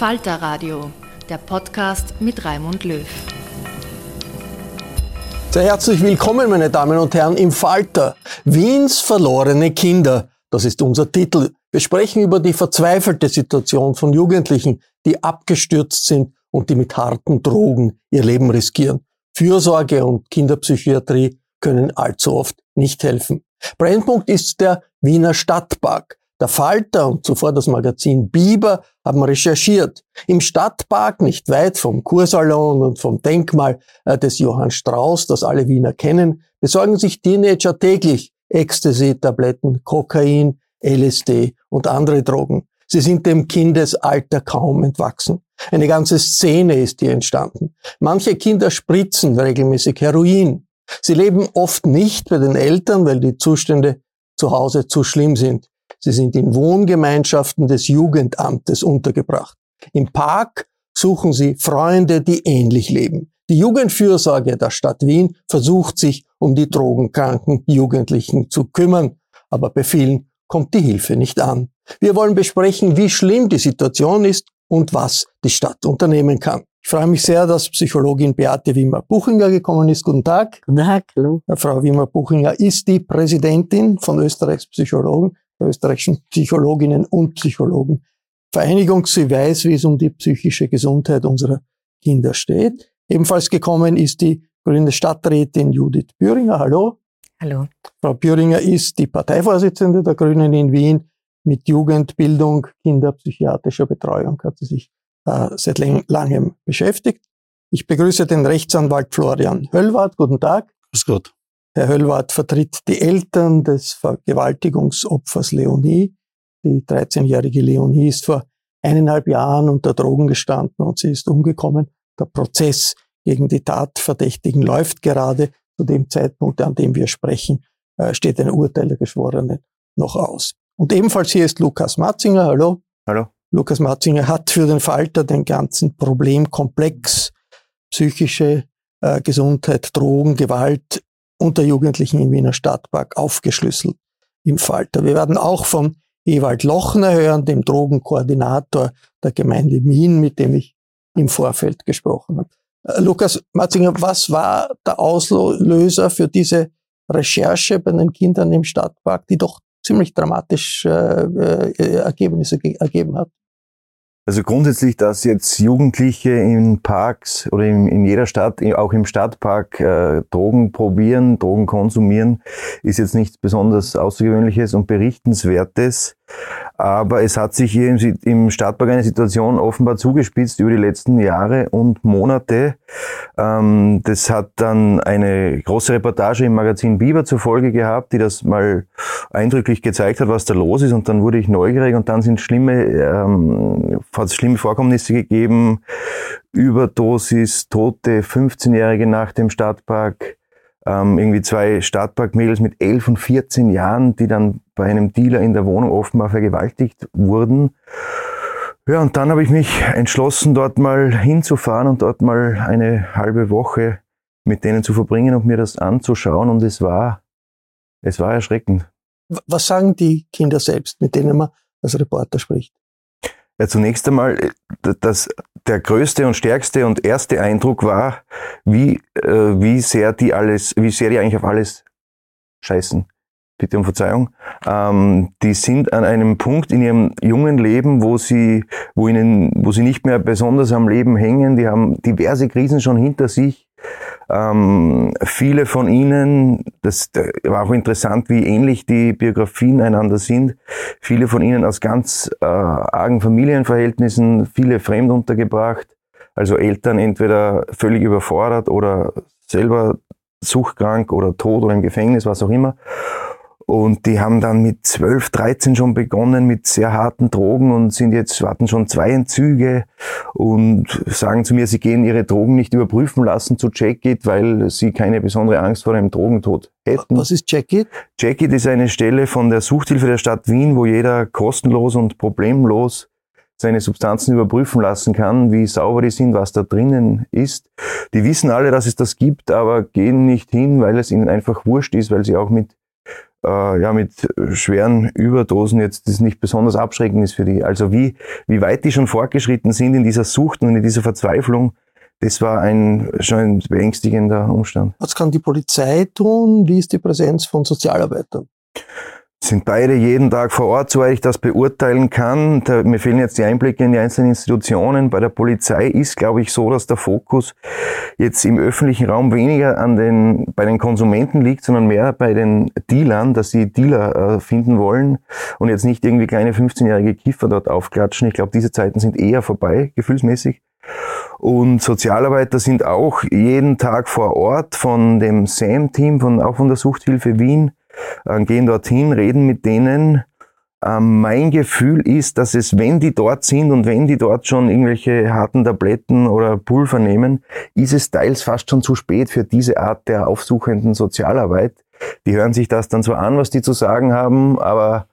Falter Radio, der Podcast mit Raimund Löw. Sehr herzlich willkommen, meine Damen und Herren, im Falter. Wiens verlorene Kinder. Das ist unser Titel. Wir sprechen über die verzweifelte Situation von Jugendlichen, die abgestürzt sind und die mit harten Drogen ihr Leben riskieren. Fürsorge und Kinderpsychiatrie können allzu oft nicht helfen. Brennpunkt ist der Wiener Stadtpark. Der Falter und zuvor das Magazin Biber haben recherchiert. Im Stadtpark, nicht weit vom Kursalon und vom Denkmal äh, des Johann Strauß, das alle Wiener kennen, besorgen sich Teenager täglich Ecstasy-Tabletten, Kokain, LSD und andere Drogen. Sie sind dem Kindesalter kaum entwachsen. Eine ganze Szene ist hier entstanden. Manche Kinder spritzen regelmäßig Heroin. Sie leben oft nicht bei den Eltern, weil die Zustände zu Hause zu schlimm sind. Sie sind in Wohngemeinschaften des Jugendamtes untergebracht. Im Park suchen sie Freunde, die ähnlich leben. Die Jugendfürsorge der Stadt Wien versucht sich um die drogenkranken Jugendlichen zu kümmern, aber bei vielen kommt die Hilfe nicht an. Wir wollen besprechen, wie schlimm die Situation ist und was die Stadt unternehmen kann. Ich freue mich sehr, dass Psychologin Beate Wimmer-Buchinger gekommen ist. Guten Tag. Guten Tag, hallo. Frau Wimmer-Buchinger ist die Präsidentin von Österreichs Psychologen der österreichischen Psychologinnen und Psychologen Vereinigung. Sie weiß, wie es um die psychische Gesundheit unserer Kinder steht. Ebenfalls gekommen ist die grüne Stadträtin Judith Büringer. Hallo. Hallo. Frau Büringer ist die Parteivorsitzende der Grünen in Wien. Mit Jugendbildung, kinderpsychiatrischer Betreuung hat sie sich äh, seit langem beschäftigt. Ich begrüße den Rechtsanwalt Florian Höllwart. Guten Tag. Grüß Gott. Herr Höllwart vertritt die Eltern des Vergewaltigungsopfers Leonie. Die 13-jährige Leonie ist vor eineinhalb Jahren unter Drogen gestanden und sie ist umgekommen. Der Prozess gegen die Tatverdächtigen läuft gerade. Zu dem Zeitpunkt, an dem wir sprechen, äh, steht ein Urteil der Geschworenen noch aus. Und ebenfalls hier ist Lukas Matzinger. Hallo. Hallo. Lukas Matzinger hat für den Falter den ganzen Problemkomplex psychische äh, Gesundheit, Drogen, Gewalt unter Jugendlichen im Wiener Stadtpark aufgeschlüsselt im Falter. Wir werden auch von Ewald Lochner hören, dem Drogenkoordinator der Gemeinde Wien, mit dem ich im Vorfeld gesprochen habe. Äh, Lukas Matzinger, was war der Auslöser für diese Recherche bei den Kindern im Stadtpark, die doch ziemlich dramatische äh, äh, Ergebnisse ge ergeben hat? Also grundsätzlich, dass jetzt Jugendliche in Parks oder in, in jeder Stadt, auch im Stadtpark, äh, Drogen probieren, Drogen konsumieren, ist jetzt nichts besonders Außergewöhnliches und Berichtenswertes. Aber es hat sich hier im, Stadtpark eine Situation offenbar zugespitzt über die letzten Jahre und Monate. Ähm, das hat dann eine große Reportage im Magazin Biber zur Folge gehabt, die das mal eindrücklich gezeigt hat, was da los ist. Und dann wurde ich neugierig und dann sind schlimme, ähm, hat es schlimme Vorkommnisse gegeben. Überdosis, Tote, 15-Jährige nach dem Stadtpark ähm, irgendwie zwei Stadtparkmädels mit 11 und 14 Jahren, die dann bei einem Dealer in der Wohnung offenbar vergewaltigt wurden. Ja, und dann habe ich mich entschlossen, dort mal hinzufahren und dort mal eine halbe Woche mit denen zu verbringen und mir das anzuschauen. Und es war, es war erschreckend. Was sagen die Kinder selbst, mit denen man als Reporter spricht? Ja, zunächst einmal, äh, das, der größte und stärkste und erste Eindruck war, wie, äh, wie sehr die alles, wie sehr die eigentlich auf alles scheißen. Bitte um Verzeihung. Ähm, die sind an einem Punkt in ihrem jungen Leben, wo sie, wo ihnen, wo sie nicht mehr besonders am Leben hängen. Die haben diverse Krisen schon hinter sich. Ähm, viele von ihnen, das war auch interessant, wie ähnlich die Biografien einander sind. Viele von ihnen aus ganz äh, argen Familienverhältnissen, viele fremd untergebracht. Also Eltern entweder völlig überfordert oder selber suchtkrank oder tot oder im Gefängnis, was auch immer. Und die haben dann mit 12, 13 schon begonnen mit sehr harten Drogen und sind jetzt, warten schon zwei Entzüge und sagen zu mir, sie gehen ihre Drogen nicht überprüfen lassen zu Checkit, weil sie keine besondere Angst vor einem Drogentod hätten. Was ist Checkit? Checkit ist eine Stelle von der Suchthilfe der Stadt Wien, wo jeder kostenlos und problemlos seine Substanzen überprüfen lassen kann, wie sauber die sind, was da drinnen ist. Die wissen alle, dass es das gibt, aber gehen nicht hin, weil es ihnen einfach wurscht ist, weil sie auch mit äh, ja, mit schweren Überdosen jetzt das nicht besonders abschreckend ist für die. Also wie, wie weit die schon fortgeschritten sind in dieser Sucht und in dieser Verzweiflung, das war ein schon ein beängstigender Umstand. Was kann die Polizei tun? Wie ist die Präsenz von Sozialarbeitern? Sind beide jeden Tag vor Ort, soweit ich das beurteilen kann. Da, mir fehlen jetzt die Einblicke in die einzelnen Institutionen. Bei der Polizei ist, glaube ich, so, dass der Fokus jetzt im öffentlichen Raum weniger an den, bei den Konsumenten liegt, sondern mehr bei den Dealern, dass sie Dealer äh, finden wollen und jetzt nicht irgendwie kleine 15-jährige Kiffer dort aufklatschen. Ich glaube, diese Zeiten sind eher vorbei, gefühlsmäßig. Und Sozialarbeiter sind auch jeden Tag vor Ort von dem SAM-Team, von, auch von der Suchthilfe Wien, äh, gehen dorthin, reden mit denen. Ähm, mein Gefühl ist, dass es, wenn die dort sind und wenn die dort schon irgendwelche harten Tabletten oder Pulver nehmen, ist es teils fast schon zu spät für diese Art der aufsuchenden Sozialarbeit. Die hören sich das dann so an, was die zu sagen haben, aber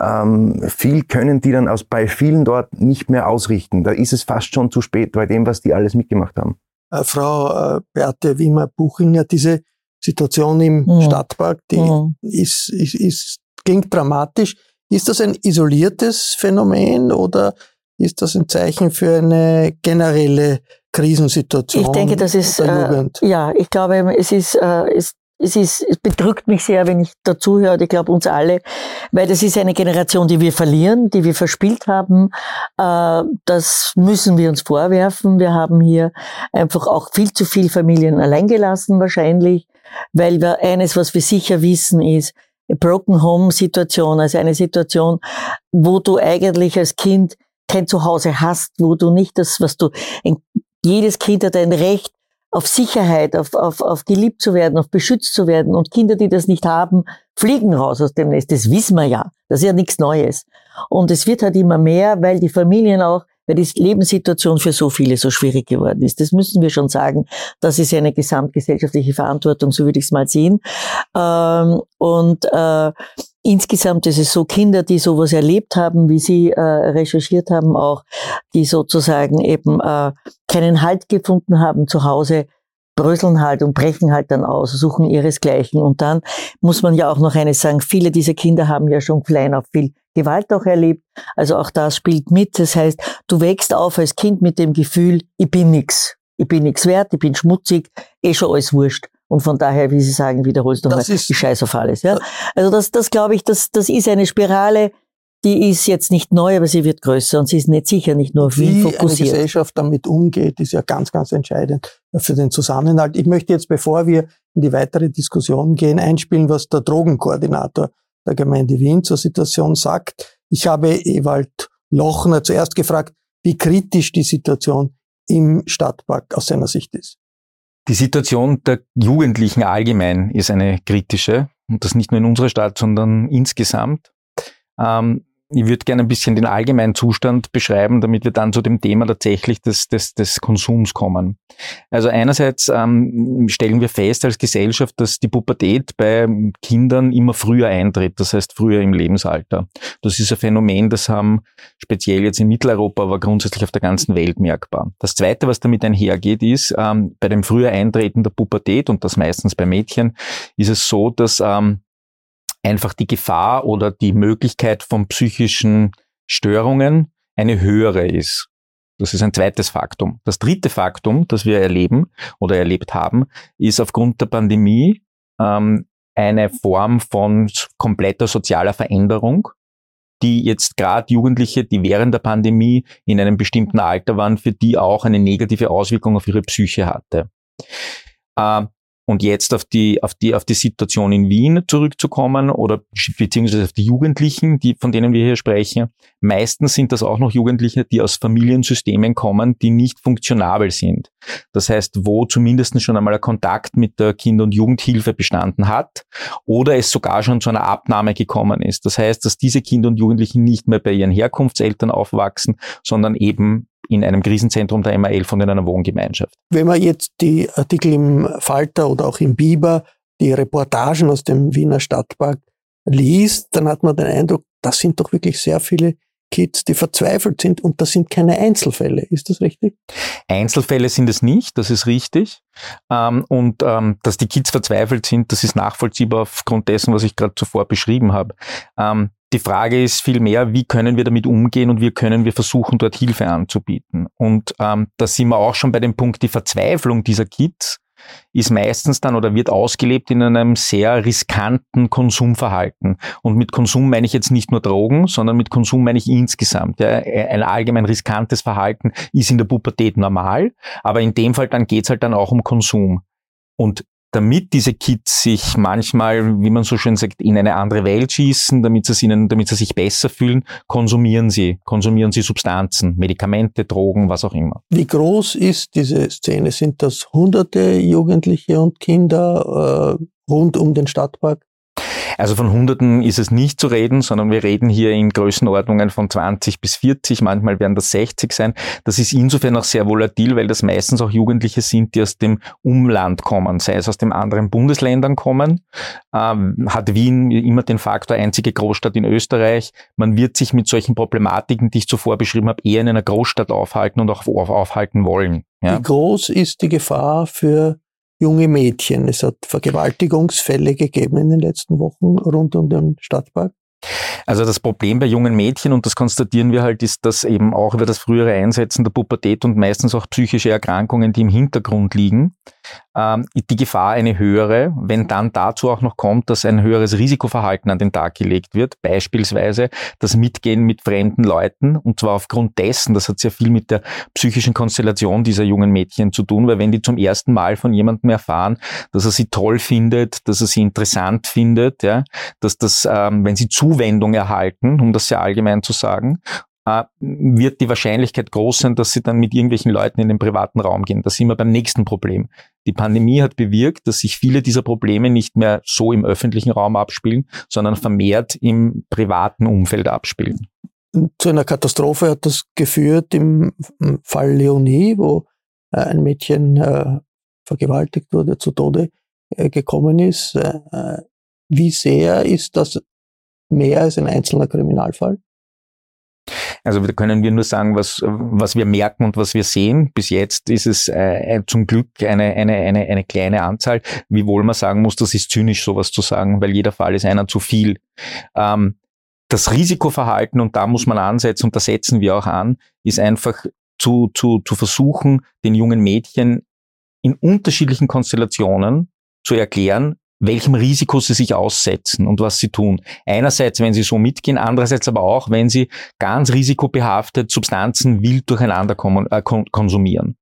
ähm, viel können die dann aus, bei vielen dort nicht mehr ausrichten. Da ist es fast schon zu spät bei dem, was die alles mitgemacht haben. Äh, Frau äh, Beate Wiemer-Buchinger, diese Situation im mhm. Stadtpark, die mhm. ist, ist, ist, klingt dramatisch. Ist das ein isoliertes Phänomen oder ist das ein Zeichen für eine generelle Krisensituation? Ich denke, das ist, äh, ja, ich glaube, es ist, äh, es, es ist, es bedrückt mich sehr, wenn ich dazuhöre, ich glaube uns alle, weil das ist eine Generation, die wir verlieren, die wir verspielt haben. Äh, das müssen wir uns vorwerfen. Wir haben hier einfach auch viel zu viel Familien allein gelassen wahrscheinlich weil wir eines, was wir sicher wissen, ist, Broken Home Situation, also eine Situation, wo du eigentlich als Kind kein Zuhause hast, wo du nicht das, was du, jedes Kind hat ein Recht auf Sicherheit, auf, auf, auf geliebt zu werden, auf beschützt zu werden. Und Kinder, die das nicht haben, fliegen raus aus dem Nest. Das wissen wir ja. Das ist ja nichts Neues. Und es wird halt immer mehr, weil die Familien auch weil die Lebenssituation für so viele so schwierig geworden ist. Das müssen wir schon sagen. Das ist eine gesamtgesellschaftliche Verantwortung, so würde ich es mal sehen. Ähm, und äh, insgesamt ist es so, Kinder, die sowas erlebt haben, wie Sie äh, recherchiert haben, auch, die sozusagen eben äh, keinen Halt gefunden haben zu Hause, bröseln halt und brechen halt dann aus, suchen ihresgleichen. Und dann muss man ja auch noch eines sagen, viele dieser Kinder haben ja schon klein auf viel Gewalt auch erlebt. Also auch das spielt mit. Das heißt, du wächst auf als Kind mit dem Gefühl, ich bin nix. Ich bin nix wert, ich bin schmutzig, eh schon alles wurscht. Und von daher, wie Sie sagen, wiederholst du mal, ich scheiß auf alles. Ja? Also das, das glaube ich, das, das ist eine Spirale, die ist jetzt nicht neu, aber sie wird größer und sie ist nicht sicher nicht nur auf Wien fokussiert. Wie eine Gesellschaft damit umgeht, ist ja ganz, ganz entscheidend für den Zusammenhalt. Ich möchte jetzt, bevor wir in die weitere Diskussion gehen, einspielen, was der Drogenkoordinator der Gemeinde Wien zur Situation sagt. Ich habe Ewald Lochner zuerst gefragt, wie kritisch die Situation im Stadtpark aus seiner Sicht ist. Die Situation der Jugendlichen allgemein ist eine kritische und das nicht nur in unserer Stadt, sondern insgesamt. Ähm, ich würde gerne ein bisschen den allgemeinen Zustand beschreiben, damit wir dann zu dem Thema tatsächlich des, des, des Konsums kommen. Also einerseits ähm, stellen wir fest als Gesellschaft, dass die Pubertät bei Kindern immer früher eintritt, das heißt früher im Lebensalter. Das ist ein Phänomen, das haben speziell jetzt in Mitteleuropa, aber grundsätzlich auf der ganzen Welt merkbar. Das Zweite, was damit einhergeht, ist, ähm, bei dem früher Eintreten der Pubertät, und das meistens bei Mädchen, ist es so, dass ähm, einfach die Gefahr oder die Möglichkeit von psychischen Störungen eine höhere ist. Das ist ein zweites Faktum. Das dritte Faktum, das wir erleben oder erlebt haben, ist aufgrund der Pandemie ähm, eine Form von kompletter sozialer Veränderung, die jetzt gerade Jugendliche, die während der Pandemie in einem bestimmten Alter waren, für die auch eine negative Auswirkung auf ihre Psyche hatte. Äh, und jetzt auf die, auf die, auf die Situation in Wien zurückzukommen oder beziehungsweise auf die Jugendlichen, die, von denen wir hier sprechen. Meistens sind das auch noch Jugendliche, die aus Familiensystemen kommen, die nicht funktionabel sind. Das heißt, wo zumindest schon einmal ein Kontakt mit der Kinder- und Jugendhilfe bestanden hat oder es sogar schon zu einer Abnahme gekommen ist. Das heißt, dass diese Kinder und Jugendlichen nicht mehr bei ihren Herkunftseltern aufwachsen, sondern eben in einem Krisenzentrum der MA11 und in einer Wohngemeinschaft. Wenn man jetzt die Artikel im Falter oder auch im Biber, die Reportagen aus dem Wiener Stadtpark liest, dann hat man den Eindruck, das sind doch wirklich sehr viele Kids, die verzweifelt sind und das sind keine Einzelfälle. Ist das richtig? Einzelfälle sind es nicht, das ist richtig. Ähm, und ähm, dass die Kids verzweifelt sind, das ist nachvollziehbar aufgrund dessen, was ich gerade zuvor beschrieben habe. Ähm, die Frage ist vielmehr, wie können wir damit umgehen und wie können wir versuchen, dort Hilfe anzubieten. Und ähm, da sind wir auch schon bei dem Punkt, die Verzweiflung dieser Kids ist meistens dann oder wird ausgelebt in einem sehr riskanten Konsumverhalten. Und mit Konsum meine ich jetzt nicht nur Drogen, sondern mit Konsum meine ich insgesamt. Ja, ein allgemein riskantes Verhalten ist in der Pubertät normal, aber in dem Fall dann geht's halt dann auch um Konsum. Und damit diese Kids sich manchmal, wie man so schön sagt, in eine andere Welt schießen, damit sie, ihnen, damit sie sich besser fühlen, konsumieren sie, konsumieren sie Substanzen, Medikamente, Drogen, was auch immer. Wie groß ist diese Szene? Sind das hunderte Jugendliche und Kinder äh, rund um den Stadtpark? Also von Hunderten ist es nicht zu reden, sondern wir reden hier in Größenordnungen von 20 bis 40, manchmal werden das 60 sein. Das ist insofern auch sehr volatil, weil das meistens auch Jugendliche sind, die aus dem Umland kommen, sei es aus den anderen Bundesländern kommen. Ähm, hat Wien immer den Faktor einzige Großstadt in Österreich. Man wird sich mit solchen Problematiken, die ich zuvor beschrieben habe, eher in einer Großstadt aufhalten und auch aufhalten wollen. Ja? Wie groß ist die Gefahr für junge Mädchen. Es hat Vergewaltigungsfälle gegeben in den letzten Wochen rund um den Stadtpark. Also das Problem bei jungen Mädchen, und das konstatieren wir halt, ist, dass eben auch über das frühere Einsetzen der Pubertät und meistens auch psychische Erkrankungen, die im Hintergrund liegen, ähm, die Gefahr eine höhere, wenn dann dazu auch noch kommt, dass ein höheres Risikoverhalten an den Tag gelegt wird, beispielsweise das Mitgehen mit fremden Leuten, und zwar aufgrund dessen, das hat sehr viel mit der psychischen Konstellation dieser jungen Mädchen zu tun, weil wenn die zum ersten Mal von jemandem erfahren, dass er sie toll findet, dass er sie interessant findet, ja, dass das, ähm, wenn sie Zuwendung erhalten, um das sehr allgemein zu sagen, wird die Wahrscheinlichkeit groß sein, dass sie dann mit irgendwelchen Leuten in den privaten Raum gehen. Da sind wir beim nächsten Problem. Die Pandemie hat bewirkt, dass sich viele dieser Probleme nicht mehr so im öffentlichen Raum abspielen, sondern vermehrt im privaten Umfeld abspielen. Zu einer Katastrophe hat das geführt im Fall Leonie, wo äh, ein Mädchen äh, vergewaltigt wurde, zu Tode gekommen ist. Wie sehr ist das mehr als ein einzelner Kriminalfall? Also da können wir nur sagen, was, was wir merken und was wir sehen. Bis jetzt ist es äh, zum Glück eine, eine, eine, eine kleine Anzahl, wiewohl man sagen muss, das ist zynisch, sowas zu sagen, weil jeder Fall ist einer zu viel. Ähm, das Risikoverhalten, und da muss man ansetzen, und da setzen wir auch an, ist einfach zu, zu, zu versuchen, den jungen Mädchen in unterschiedlichen Konstellationen zu erklären, welchem Risiko sie sich aussetzen und was sie tun. Einerseits, wenn sie so mitgehen, andererseits aber auch, wenn sie ganz risikobehaftet Substanzen wild durcheinander äh, konsumieren.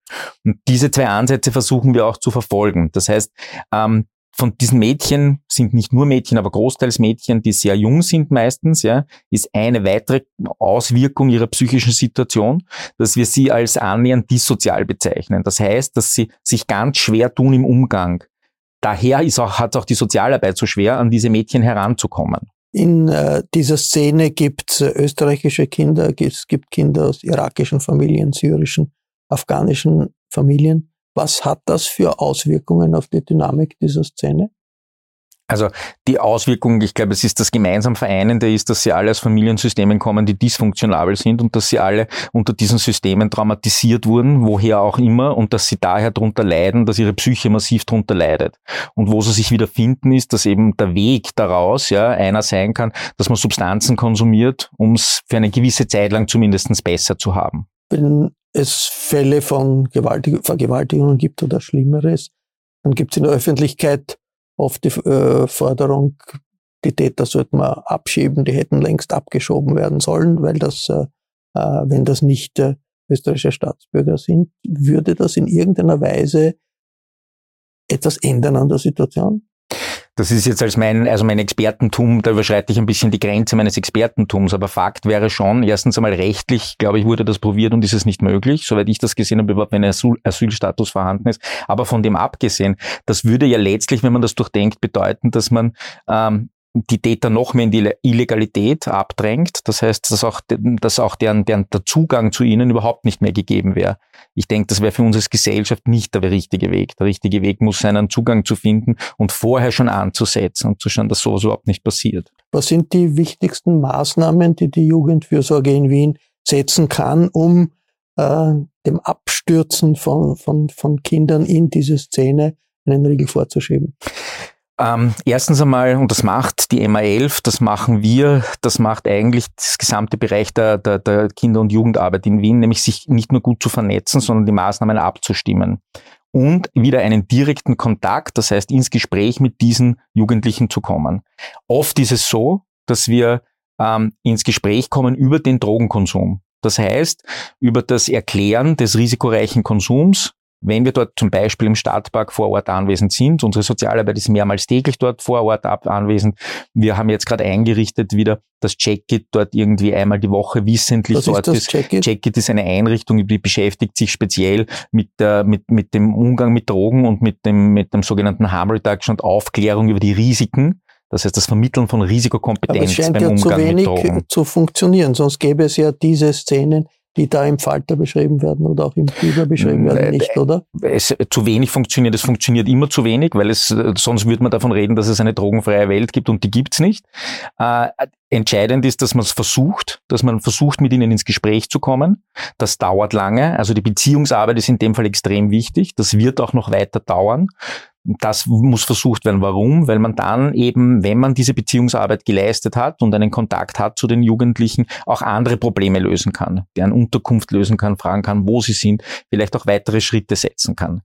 Und diese zwei Ansätze versuchen wir auch zu verfolgen. Das heißt, ähm, von diesen Mädchen sind nicht nur Mädchen, aber großteils Mädchen, die sehr jung sind meistens, ja, ist eine weitere Auswirkung ihrer psychischen Situation, dass wir sie als annähernd dissozial bezeichnen. Das heißt, dass sie sich ganz schwer tun im Umgang. Daher ist auch, hat auch die Sozialarbeit so schwer, an diese Mädchen heranzukommen. In äh, dieser Szene gibt es äh, österreichische Kinder, es gibt Kinder aus irakischen Familien, syrischen, afghanischen Familien. Was hat das für Auswirkungen auf die Dynamik dieser Szene? Also die Auswirkung, ich glaube, es ist das gemeinsam Vereinende, ist, dass sie alle aus Familiensystemen kommen, die dysfunktionabel sind und dass sie alle unter diesen Systemen traumatisiert wurden, woher auch immer, und dass sie daher darunter leiden, dass ihre Psyche massiv darunter leidet. Und wo sie sich wieder finden, ist, dass eben der Weg daraus ja einer sein kann, dass man Substanzen konsumiert, um es für eine gewisse Zeit lang zumindest besser zu haben. Wenn es Fälle von Gewaltig Vergewaltigungen gibt oder Schlimmeres, dann gibt es in der Öffentlichkeit oft die äh, Forderung, die Täter sollten wir abschieben, die hätten längst abgeschoben werden sollen, weil das, äh, äh, wenn das nicht äh, österreichische Staatsbürger sind, würde das in irgendeiner Weise etwas ändern an der Situation? Das ist jetzt als mein, also mein Expertentum, da überschreite ich ein bisschen die Grenze meines Expertentums, aber Fakt wäre schon, erstens einmal rechtlich, glaube ich, wurde das probiert und ist es nicht möglich, soweit ich das gesehen habe, überhaupt wenn ein Asyl Asylstatus vorhanden ist. Aber von dem abgesehen, das würde ja letztlich, wenn man das durchdenkt, bedeuten, dass man ähm, die Täter noch mehr in die Illegalität abdrängt. Das heißt, dass auch, dass auch deren, deren der Zugang zu ihnen überhaupt nicht mehr gegeben wäre. Ich denke, das wäre für uns als Gesellschaft nicht der richtige Weg. Der richtige Weg muss sein, einen Zugang zu finden und vorher schon anzusetzen und zu schauen, dass sowas überhaupt nicht passiert. Was sind die wichtigsten Maßnahmen, die die Jugendfürsorge in Wien setzen kann, um äh, dem Abstürzen von, von, von Kindern in diese Szene einen Riegel vorzuschieben? Ähm, erstens einmal, und das macht die MA11, das machen wir, das macht eigentlich das gesamte Bereich der, der, der Kinder- und Jugendarbeit in Wien, nämlich sich nicht nur gut zu vernetzen, sondern die Maßnahmen abzustimmen. Und wieder einen direkten Kontakt, das heißt ins Gespräch mit diesen Jugendlichen zu kommen. Oft ist es so, dass wir ähm, ins Gespräch kommen über den Drogenkonsum. Das heißt, über das Erklären des risikoreichen Konsums, wenn wir dort zum Beispiel im Stadtpark vor Ort anwesend sind, unsere Sozialarbeit ist mehrmals täglich dort vor Ort anwesend. Wir haben jetzt gerade eingerichtet wieder das Checkit dort irgendwie einmal die Woche wissentlich Was dort ist. Das Checkit? Checkit ist eine Einrichtung, die beschäftigt sich speziell mit, der, mit, mit dem Umgang mit Drogen und mit dem, mit dem sogenannten Harm Reduction und Aufklärung über die Risiken. Das heißt, das Vermitteln von Risikokompetenz Aber es scheint beim ja Umgang zu wenig mit Drogen. zu funktionieren, sonst gäbe es ja diese Szenen die da im Falter beschrieben werden oder auch im Biber beschrieben werden, äh, nicht, oder? Es zu wenig funktioniert, es funktioniert immer zu wenig, weil es, sonst würde man davon reden, dass es eine drogenfreie Welt gibt und die gibt's nicht. Äh, entscheidend ist, dass man es versucht, dass man versucht, mit ihnen ins Gespräch zu kommen. Das dauert lange, also die Beziehungsarbeit ist in dem Fall extrem wichtig. Das wird auch noch weiter dauern. Das muss versucht werden. Warum? Weil man dann eben, wenn man diese Beziehungsarbeit geleistet hat und einen Kontakt hat zu den Jugendlichen, auch andere Probleme lösen kann, deren Unterkunft lösen kann, fragen kann, wo sie sind, vielleicht auch weitere Schritte setzen kann.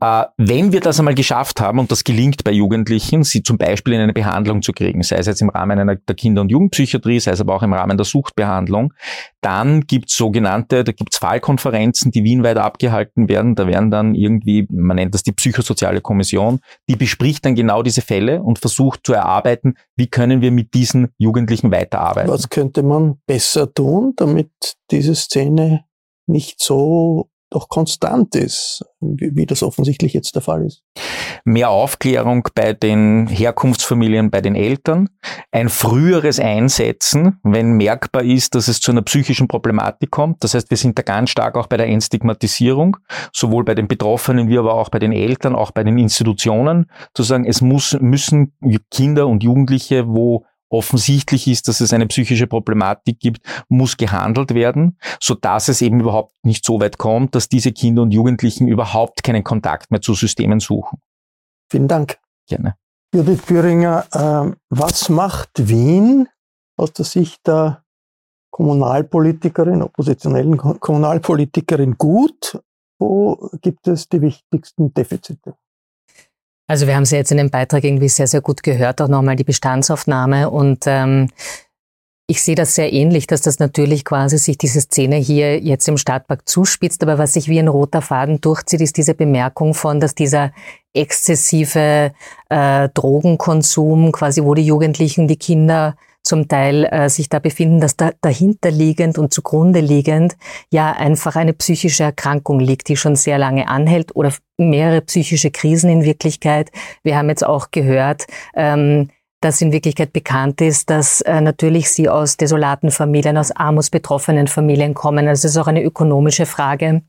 Äh, wenn wir das einmal geschafft haben, und das gelingt bei Jugendlichen, sie zum Beispiel in eine Behandlung zu kriegen, sei es jetzt im Rahmen einer der Kinder- und Jugendpsychiatrie, sei es aber auch im Rahmen der Suchtbehandlung, dann gibt's sogenannte, da gibt's Fallkonferenzen, die wienweit abgehalten werden. Da werden dann irgendwie, man nennt das die psychosoziale Kommission, die bespricht dann genau diese Fälle und versucht zu erarbeiten, wie können wir mit diesen Jugendlichen weiterarbeiten. Was könnte man besser tun, damit diese Szene nicht so doch konstant ist, wie, das offensichtlich jetzt der Fall ist. Mehr Aufklärung bei den Herkunftsfamilien, bei den Eltern, ein früheres Einsetzen, wenn merkbar ist, dass es zu einer psychischen Problematik kommt. Das heißt, wir sind da ganz stark auch bei der Entstigmatisierung, sowohl bei den Betroffenen wie aber auch bei den Eltern, auch bei den Institutionen, zu sagen, es muss, müssen Kinder und Jugendliche, wo offensichtlich ist, dass es eine psychische Problematik gibt, muss gehandelt werden, so dass es eben überhaupt nicht so weit kommt, dass diese Kinder und Jugendlichen überhaupt keinen Kontakt mehr zu Systemen suchen. Vielen Dank. Gerne. Judith Büringer, äh, was macht Wien aus der Sicht der Kommunalpolitikerin, oppositionellen Kommunalpolitikerin gut? Wo gibt es die wichtigsten Defizite? Also wir haben sie jetzt in dem Beitrag irgendwie sehr, sehr gut gehört, auch nochmal die Bestandsaufnahme. Und ähm, ich sehe das sehr ähnlich, dass das natürlich quasi sich diese Szene hier jetzt im Stadtpark zuspitzt, aber was sich wie ein roter Faden durchzieht, ist diese Bemerkung von, dass dieser exzessive äh, Drogenkonsum, quasi wo die Jugendlichen, die Kinder zum Teil äh, sich da befinden, dass da dahinterliegend und zugrunde liegend ja einfach eine psychische Erkrankung liegt, die schon sehr lange anhält oder mehrere psychische Krisen in Wirklichkeit. Wir haben jetzt auch gehört, ähm, dass in Wirklichkeit bekannt ist, dass äh, natürlich sie aus desolaten Familien, aus armutsbetroffenen Familien kommen. Also es ist auch eine ökonomische Frage.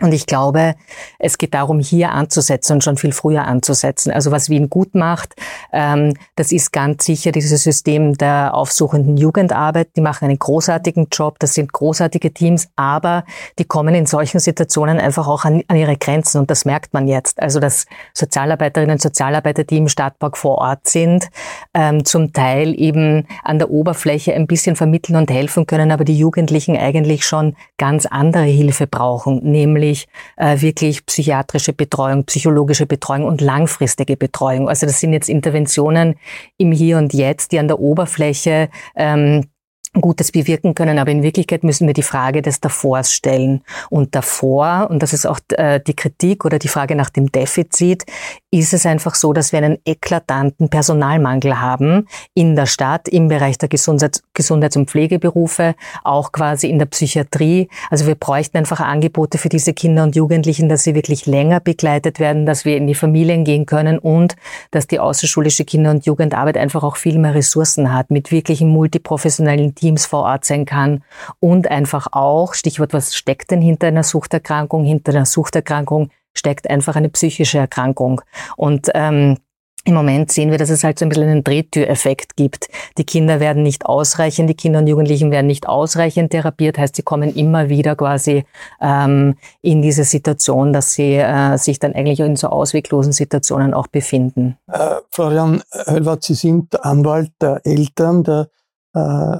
Und ich glaube, es geht darum, hier anzusetzen und schon viel früher anzusetzen. Also was Wien gut macht, ähm, das ist ganz sicher dieses System der aufsuchenden Jugendarbeit. Die machen einen großartigen Job, das sind großartige Teams, aber die kommen in solchen Situationen einfach auch an, an ihre Grenzen und das merkt man jetzt. Also dass Sozialarbeiterinnen und Sozialarbeiter, die im Stadtpark vor Ort sind, ähm, zum Teil eben an der Oberfläche ein bisschen vermitteln und helfen können, aber die Jugendlichen eigentlich schon ganz andere Hilfe brauchen, nämlich nämlich äh, wirklich psychiatrische Betreuung, psychologische Betreuung und langfristige Betreuung. Also das sind jetzt Interventionen im Hier und Jetzt, die an der Oberfläche ähm, Gutes bewirken können, aber in Wirklichkeit müssen wir die Frage des Davors stellen. Und davor, und das ist auch äh, die Kritik oder die Frage nach dem Defizit, ist es einfach so, dass wir einen eklatanten Personalmangel haben in der Stadt, im Bereich der Gesundheits-, Gesundheits und Pflegeberufe, auch quasi in der Psychiatrie. Also wir bräuchten einfach Angebote für diese Kinder und Jugendlichen, dass sie wirklich länger begleitet werden, dass wir in die Familien gehen können und dass die außerschulische Kinder- und Jugendarbeit einfach auch viel mehr Ressourcen hat mit wirklichen multiprofessionellen Teams vor Ort sein kann und einfach auch, Stichwort, was steckt denn hinter einer Suchterkrankung? Hinter einer Suchterkrankung steckt einfach eine psychische Erkrankung. Und ähm, im Moment sehen wir, dass es halt so ein bisschen einen Drehtüreffekt gibt. Die Kinder werden nicht ausreichend, die Kinder und Jugendlichen werden nicht ausreichend therapiert, heißt, sie kommen immer wieder quasi ähm, in diese Situation, dass sie äh, sich dann eigentlich in so ausweglosen Situationen auch befinden. Äh, Florian Höllwart, Sie sind Anwalt der Eltern der äh,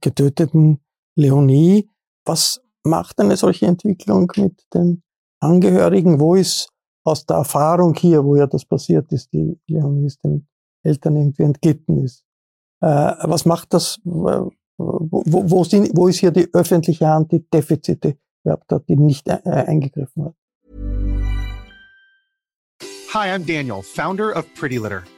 getöteten Leonie. Was macht eine solche Entwicklung mit den Angehörigen? Wo ist aus der Erfahrung hier, wo ja das passiert ist, die Leonie ist den Eltern irgendwie entglitten ist? Äh, was macht das? Wo, wo, sind, wo ist hier die öffentliche Hand, die Defizite gehabt hat, die nicht äh, eingegriffen hat? Hi, I'm Daniel, Founder of Pretty Litter.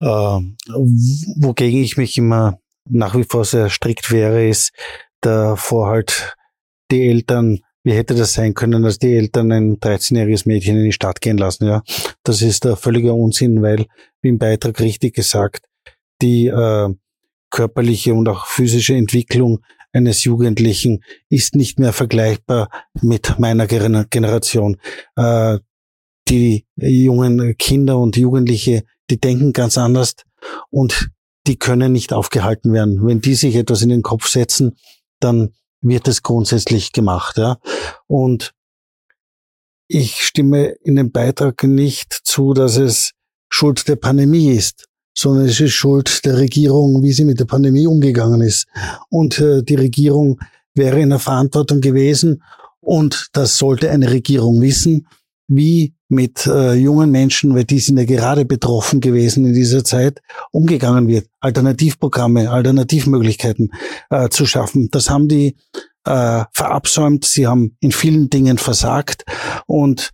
Äh, wogegen ich mich immer nach wie vor sehr strikt wäre, ist der Vorhalt, die Eltern, wie hätte das sein können, dass die Eltern ein 13-jähriges Mädchen in die Stadt gehen lassen, ja. Das ist der völliger Unsinn, weil, wie im Beitrag richtig gesagt, die äh, körperliche und auch physische Entwicklung eines Jugendlichen ist nicht mehr vergleichbar mit meiner Generation. Äh, die jungen Kinder und Jugendliche die denken ganz anders und die können nicht aufgehalten werden. Wenn die sich etwas in den Kopf setzen, dann wird es grundsätzlich gemacht. Ja? Und ich stimme in dem Beitrag nicht zu, dass es Schuld der Pandemie ist, sondern es ist Schuld der Regierung, wie sie mit der Pandemie umgegangen ist. Und äh, die Regierung wäre in der Verantwortung gewesen und das sollte eine Regierung wissen, wie mit äh, jungen Menschen, weil die sind ja gerade betroffen gewesen in dieser Zeit, umgegangen wird, Alternativprogramme, Alternativmöglichkeiten äh, zu schaffen. Das haben die äh, verabsäumt. Sie haben in vielen Dingen versagt. Und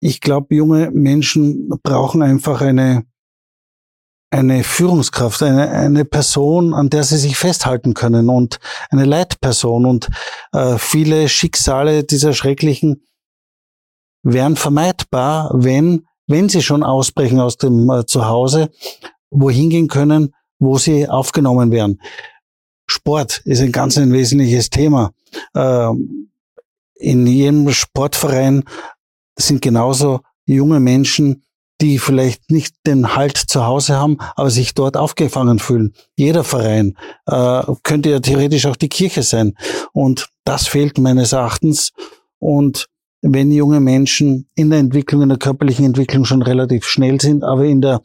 ich glaube, junge Menschen brauchen einfach eine eine Führungskraft, eine, eine Person, an der sie sich festhalten können und eine Leitperson. Und äh, viele Schicksale dieser schrecklichen wären vermeidbar, wenn, wenn sie schon ausbrechen aus dem äh, Zuhause, wohin gehen können, wo sie aufgenommen werden. Sport ist ein ganz ein wesentliches Thema. Ähm, in jedem Sportverein sind genauso junge Menschen, die vielleicht nicht den Halt zu Hause haben, aber sich dort aufgefangen fühlen. Jeder Verein äh, könnte ja theoretisch auch die Kirche sein. Und das fehlt meines Erachtens. Und wenn junge Menschen in der Entwicklung, in der körperlichen Entwicklung schon relativ schnell sind, aber in der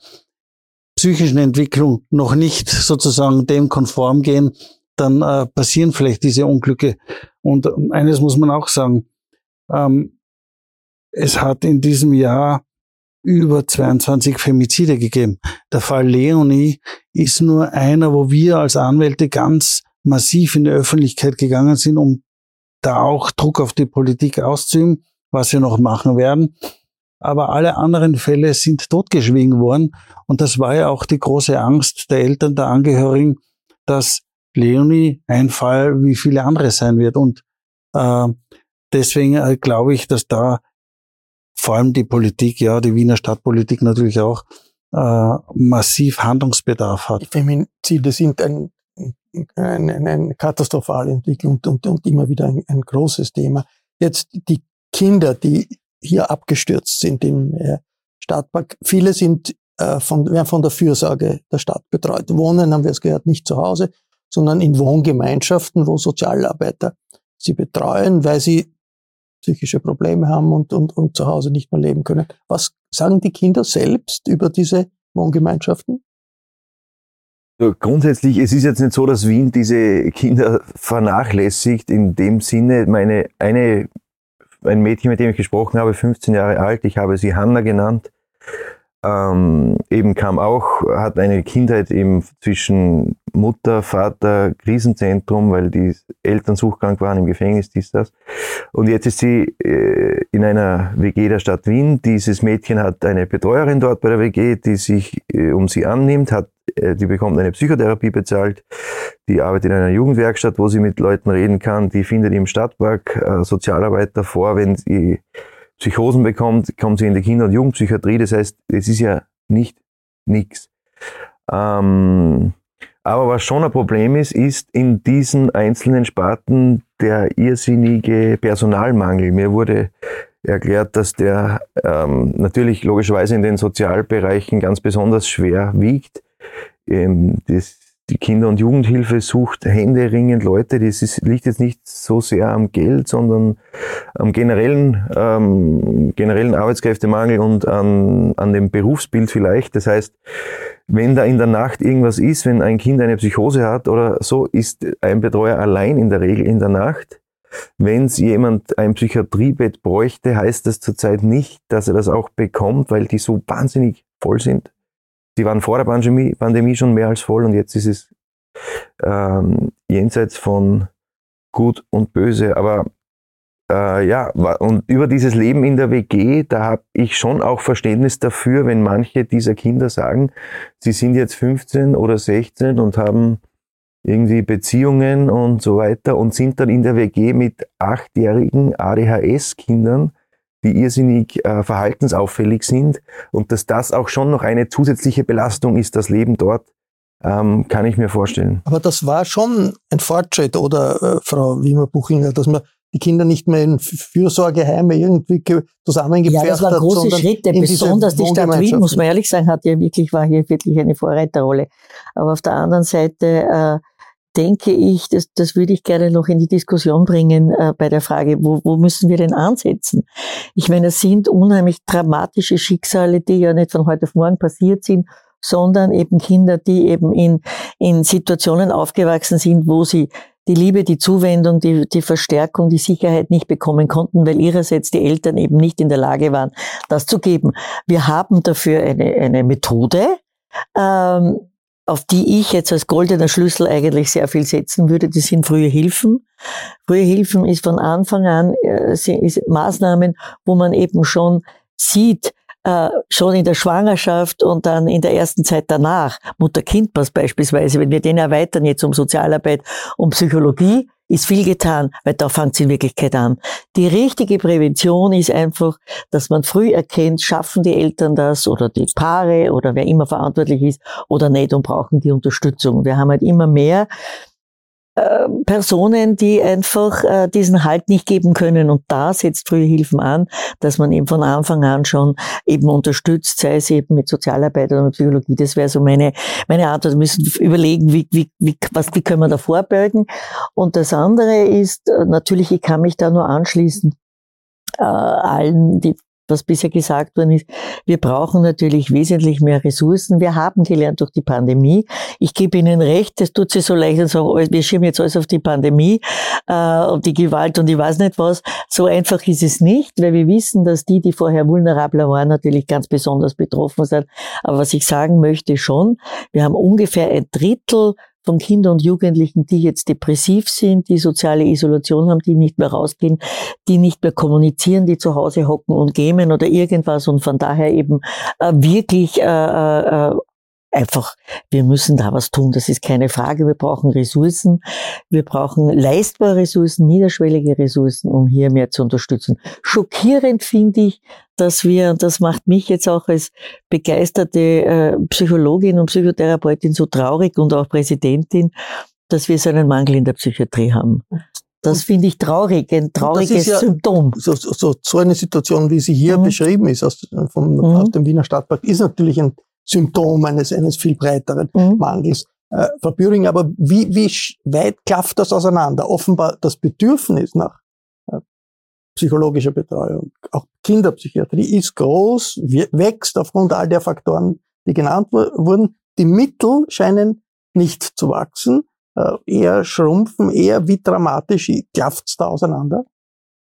psychischen Entwicklung noch nicht sozusagen dem konform gehen, dann äh, passieren vielleicht diese Unglücke. Und eines muss man auch sagen, ähm, es hat in diesem Jahr über 22 Femizide gegeben. Der Fall Leonie ist nur einer, wo wir als Anwälte ganz massiv in die Öffentlichkeit gegangen sind, um da auch Druck auf die Politik auszuüben, was wir noch machen werden. Aber alle anderen Fälle sind totgeschwiegen worden. Und das war ja auch die große Angst der Eltern, der Angehörigen, dass Leonie ein Fall wie viele andere sein wird. Und äh, deswegen äh, glaube ich, dass da vor allem die Politik, ja, die Wiener Stadtpolitik natürlich auch, äh, massiv Handlungsbedarf hat. Feminizide sind ein, ein, ein, eine katastrophale Entwicklung und, und immer wieder ein, ein großes Thema. Jetzt die Kinder, die hier abgestürzt sind im äh, Stadtpark, viele sind äh, von, werden von der Fürsorge der Stadt betreut. Wohnen, haben wir es gehört, nicht zu Hause, sondern in Wohngemeinschaften, wo Sozialarbeiter sie betreuen, weil sie psychische Probleme haben und, und, und zu Hause nicht mehr leben können. Was sagen die Kinder selbst über diese Wohngemeinschaften? Grundsätzlich, es ist jetzt nicht so, dass Wien diese Kinder vernachlässigt. In dem Sinne, meine, eine, ein Mädchen, mit dem ich gesprochen habe, 15 Jahre alt, ich habe sie Hanna genannt, ähm, eben kam auch, hat eine Kindheit eben zwischen Mutter, Vater, Krisenzentrum, weil die Eltern suchkrank waren im Gefängnis, dies, das. Und jetzt ist sie äh, in einer WG der Stadt Wien. Dieses Mädchen hat eine Betreuerin dort bei der WG, die sich äh, um sie annimmt, hat, äh, die bekommt eine Psychotherapie bezahlt, die arbeitet in einer Jugendwerkstatt, wo sie mit Leuten reden kann, die findet im Stadtpark äh, Sozialarbeiter vor, wenn sie Psychosen bekommt, kommt sie in die Kinder- und Jugendpsychiatrie. Das heißt, es ist ja nicht nix. Ähm, aber was schon ein Problem ist, ist in diesen einzelnen Sparten der irrsinnige Personalmangel. Mir wurde erklärt, dass der ähm, natürlich logischerweise in den Sozialbereichen ganz besonders schwer wiegt. Ähm, das die Kinder- und Jugendhilfe sucht händeringend Leute. Das ist, liegt jetzt nicht so sehr am Geld, sondern am generellen, ähm, generellen Arbeitskräftemangel und an, an dem Berufsbild vielleicht. Das heißt, wenn da in der Nacht irgendwas ist, wenn ein Kind eine Psychose hat oder so, ist ein Betreuer allein in der Regel in der Nacht. Wenn es jemand ein Psychiatriebett bräuchte, heißt das zurzeit nicht, dass er das auch bekommt, weil die so wahnsinnig voll sind. Die waren vor der Pandemie, Pandemie schon mehr als voll und jetzt ist es ähm, jenseits von gut und böse. Aber äh, ja, und über dieses Leben in der WG, da habe ich schon auch Verständnis dafür, wenn manche dieser Kinder sagen, sie sind jetzt 15 oder 16 und haben irgendwie Beziehungen und so weiter und sind dann in der WG mit achtjährigen ADHS-Kindern die irrsinnig äh, verhaltensauffällig sind und dass das auch schon noch eine zusätzliche Belastung ist, das Leben dort, ähm, kann ich mir vorstellen. Aber das war schon ein Fortschritt, oder äh, Frau Wiemer-Buchinger, dass man die Kinder nicht mehr in Fürsorgeheime irgendwie zusammengepfercht hat. Ja, das waren große Schritte, besonders die Stadt Wien, muss man ehrlich sagen, hat ja wirklich, war hier wirklich eine Vorreiterrolle. Aber auf der anderen Seite äh, denke ich, das, das würde ich gerne noch in die Diskussion bringen äh, bei der Frage, wo, wo müssen wir denn ansetzen? Ich meine, es sind unheimlich dramatische Schicksale, die ja nicht von heute auf morgen passiert sind, sondern eben Kinder, die eben in, in Situationen aufgewachsen sind, wo sie die Liebe, die Zuwendung, die, die Verstärkung, die Sicherheit nicht bekommen konnten, weil ihrerseits die Eltern eben nicht in der Lage waren, das zu geben. Wir haben dafür eine, eine Methode, ähm, auf die ich jetzt als goldener Schlüssel eigentlich sehr viel setzen würde, das sind frühe Hilfen. Frühe Hilfen ist von Anfang an äh, ist Maßnahmen, wo man eben schon sieht, äh, schon in der Schwangerschaft und dann in der ersten Zeit danach, Mutter-Kind-Pass beispielsweise, wenn wir den erweitern jetzt um Sozialarbeit, um Psychologie, ist viel getan, weil da fängt es in Wirklichkeit an. Die richtige Prävention ist einfach, dass man früh erkennt, schaffen die Eltern das oder die Paare oder wer immer verantwortlich ist oder nicht und brauchen die Unterstützung. Wir haben halt immer mehr äh, Personen, die einfach äh, diesen Halt nicht geben können. Und da setzt Frühe Hilfen an, dass man eben von Anfang an schon eben unterstützt, sei es eben mit Sozialarbeit oder mit Psychologie. Das wäre so meine, meine Art. Wir müssen überlegen, wie, wie, wie, was, wie können wir da vorbeugen. Und das andere ist, äh, natürlich, ich kann mich da nur anschließen, äh, allen, die was bisher gesagt worden ist. Wir brauchen natürlich wesentlich mehr Ressourcen. Wir haben gelernt durch die Pandemie. Ich gebe Ihnen recht, es tut sich so leicht und so, wir schieben jetzt alles auf die Pandemie äh, und die Gewalt und ich weiß nicht was. So einfach ist es nicht, weil wir wissen, dass die, die vorher vulnerabler waren, natürlich ganz besonders betroffen sind. Aber was ich sagen möchte schon, wir haben ungefähr ein Drittel von Kindern und Jugendlichen, die jetzt depressiv sind, die soziale Isolation haben, die nicht mehr rausgehen, die nicht mehr kommunizieren, die zu Hause hocken und gamen oder irgendwas und von daher eben äh, wirklich äh, äh, einfach, wir müssen da was tun, das ist keine Frage. Wir brauchen Ressourcen, wir brauchen leistbare Ressourcen, niederschwellige Ressourcen, um hier mehr zu unterstützen. Schockierend finde ich, dass wir, und das macht mich jetzt auch als begeisterte äh, Psychologin und Psychotherapeutin so traurig und auch Präsidentin, dass wir so einen Mangel in der Psychiatrie haben. Das finde ich traurig, ein trauriges ja Symptom. So, so, so eine Situation, wie sie hier mhm. beschrieben ist aus, vom, mhm. aus dem Wiener Stadtpark, ist natürlich ein Symptom eines, eines viel breiteren mhm. Mangels. Äh, Büring, aber wie, wie weit klafft das auseinander? Offenbar das Bedürfnis nach äh, psychologischer Betreuung, auch Kinderpsychiatrie ist groß, wächst aufgrund all der Faktoren, die genannt wurden. Die Mittel scheinen nicht zu wachsen, äh, eher schrumpfen, eher wie dramatisch klafft's da auseinander?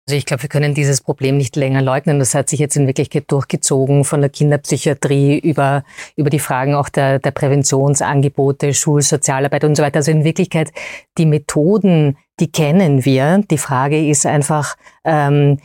Also ich glaube, wir können dieses Problem nicht länger leugnen. Das hat sich jetzt in Wirklichkeit durchgezogen von der Kinderpsychiatrie über, über die Fragen auch der, der Präventionsangebote, Schulsozialarbeit und so weiter. Also in Wirklichkeit, die Methoden, die kennen wir. Die Frage ist einfach, ähm,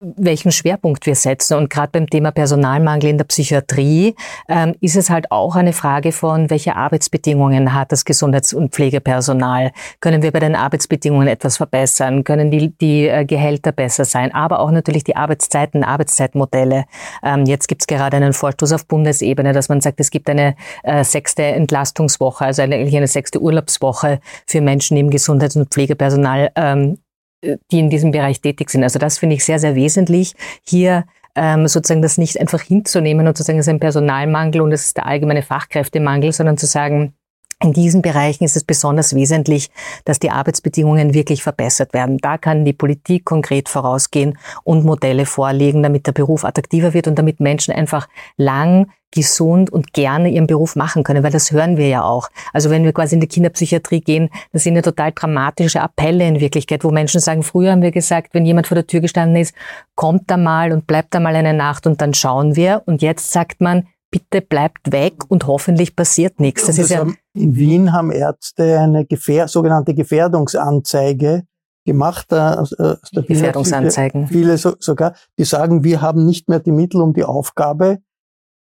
welchen Schwerpunkt wir setzen. Und gerade beim Thema Personalmangel in der Psychiatrie ähm, ist es halt auch eine Frage von, welche Arbeitsbedingungen hat das Gesundheits- und Pflegepersonal? Können wir bei den Arbeitsbedingungen etwas verbessern? Können die, die äh, Gehälter besser sein? Aber auch natürlich die Arbeitszeiten, Arbeitszeitmodelle. Ähm, jetzt gibt es gerade einen Vorstoß auf Bundesebene, dass man sagt, es gibt eine äh, sechste Entlastungswoche, also eigentlich eine sechste Urlaubswoche für Menschen, im Gesundheits- und Pflegepersonal ähm, die in diesem Bereich tätig sind. Also das finde ich sehr, sehr wesentlich, hier ähm, sozusagen das nicht einfach hinzunehmen und zu sagen, es ist ein Personalmangel und es ist der allgemeine Fachkräftemangel, sondern zu sagen, in diesen Bereichen ist es besonders wesentlich, dass die Arbeitsbedingungen wirklich verbessert werden. Da kann die Politik konkret vorausgehen und Modelle vorlegen, damit der Beruf attraktiver wird und damit Menschen einfach lang gesund und gerne ihren Beruf machen können, weil das hören wir ja auch. Also wenn wir quasi in die Kinderpsychiatrie gehen, das sind ja total dramatische Appelle in Wirklichkeit, wo Menschen sagen, früher haben wir gesagt, wenn jemand vor der Tür gestanden ist, kommt da mal und bleibt da mal eine Nacht und dann schauen wir. Und jetzt sagt man, bitte bleibt weg und hoffentlich passiert nichts. Das, das ist ja in Wien haben Ärzte eine Gefähr sogenannte Gefährdungsanzeige gemacht. Äh Gefährdungsanzeigen. Viele so, sogar, die sagen, wir haben nicht mehr die Mittel, um die Aufgabe,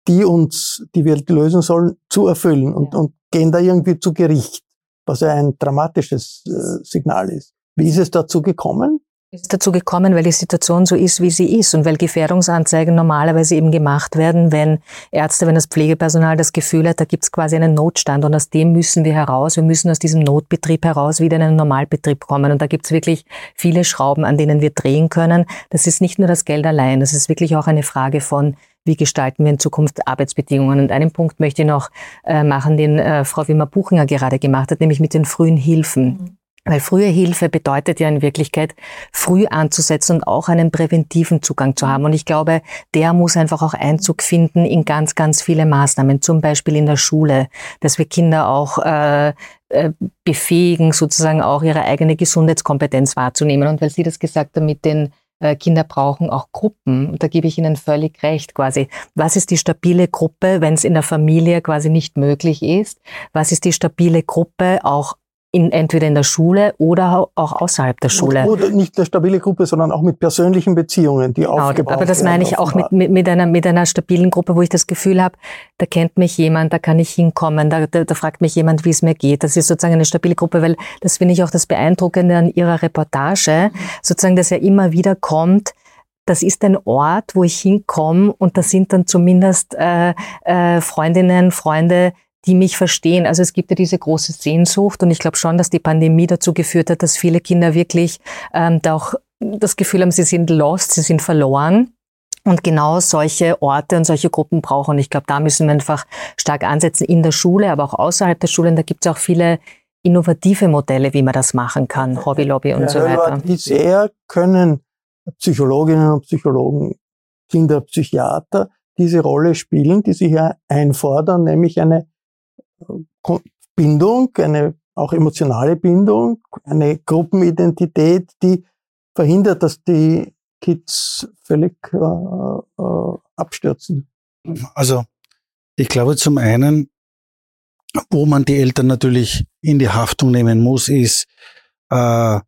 die uns, die wir lösen sollen, zu erfüllen und, ja. und gehen da irgendwie zu Gericht, was ja ein dramatisches äh, Signal ist. Wie ist es dazu gekommen? Ist dazu gekommen, weil die Situation so ist, wie sie ist und weil Gefährdungsanzeigen normalerweise eben gemacht werden, wenn Ärzte, wenn das Pflegepersonal das Gefühl hat, da gibt es quasi einen Notstand und aus dem müssen wir heraus. Wir müssen aus diesem Notbetrieb heraus wieder in einen Normalbetrieb kommen und da gibt es wirklich viele Schrauben, an denen wir drehen können. Das ist nicht nur das Geld allein, das ist wirklich auch eine Frage von wie gestalten wir in Zukunft Arbeitsbedingungen. Und einen Punkt möchte ich noch äh, machen, den äh, Frau Wimmer-Buchinger gerade gemacht hat, nämlich mit den frühen Hilfen. Mhm. Weil frühe Hilfe bedeutet ja in Wirklichkeit, früh anzusetzen und auch einen präventiven Zugang zu haben. Und ich glaube, der muss einfach auch Einzug finden in ganz, ganz viele Maßnahmen, zum Beispiel in der Schule, dass wir Kinder auch äh, äh befähigen, sozusagen auch ihre eigene Gesundheitskompetenz wahrzunehmen. Und weil Sie das gesagt haben mit den äh, Kinder brauchen auch Gruppen. Und da gebe ich Ihnen völlig recht quasi. Was ist die stabile Gruppe, wenn es in der Familie quasi nicht möglich ist? Was ist die stabile Gruppe auch in, entweder in der Schule oder auch außerhalb der Schule. Oder nicht eine stabile Gruppe, sondern auch mit persönlichen Beziehungen, die genau, aufgebaut Aber das meine ich auch mit, mit, mit, einer, mit einer stabilen Gruppe, wo ich das Gefühl habe, da kennt mich jemand, da kann ich hinkommen, da, da, da fragt mich jemand, wie es mir geht. Das ist sozusagen eine stabile Gruppe, weil das finde ich auch das Beeindruckende an Ihrer Reportage, sozusagen, dass er immer wieder kommt, das ist ein Ort, wo ich hinkomme und da sind dann zumindest äh, äh, Freundinnen, Freunde, die mich verstehen. Also es gibt ja diese große Sehnsucht und ich glaube schon, dass die Pandemie dazu geführt hat, dass viele Kinder wirklich ähm, da auch das Gefühl haben, sie sind lost, sie sind verloren. Und genau solche Orte und solche Gruppen brauchen. Und ich glaube, da müssen wir einfach stark ansetzen in der Schule, aber auch außerhalb der Schule. Und da gibt es auch viele innovative Modelle, wie man das machen kann, Hobbylobby und ja, so weiter. Wie sehr können Psychologinnen und Psychologen, Kinderpsychiater diese Rolle spielen, die Sie hier einfordern, nämlich eine Bindung, eine auch emotionale Bindung, eine Gruppenidentität, die verhindert, dass die Kids völlig äh, äh, abstürzen. Also ich glaube zum einen, wo man die Eltern natürlich in die Haftung nehmen muss, ist äh,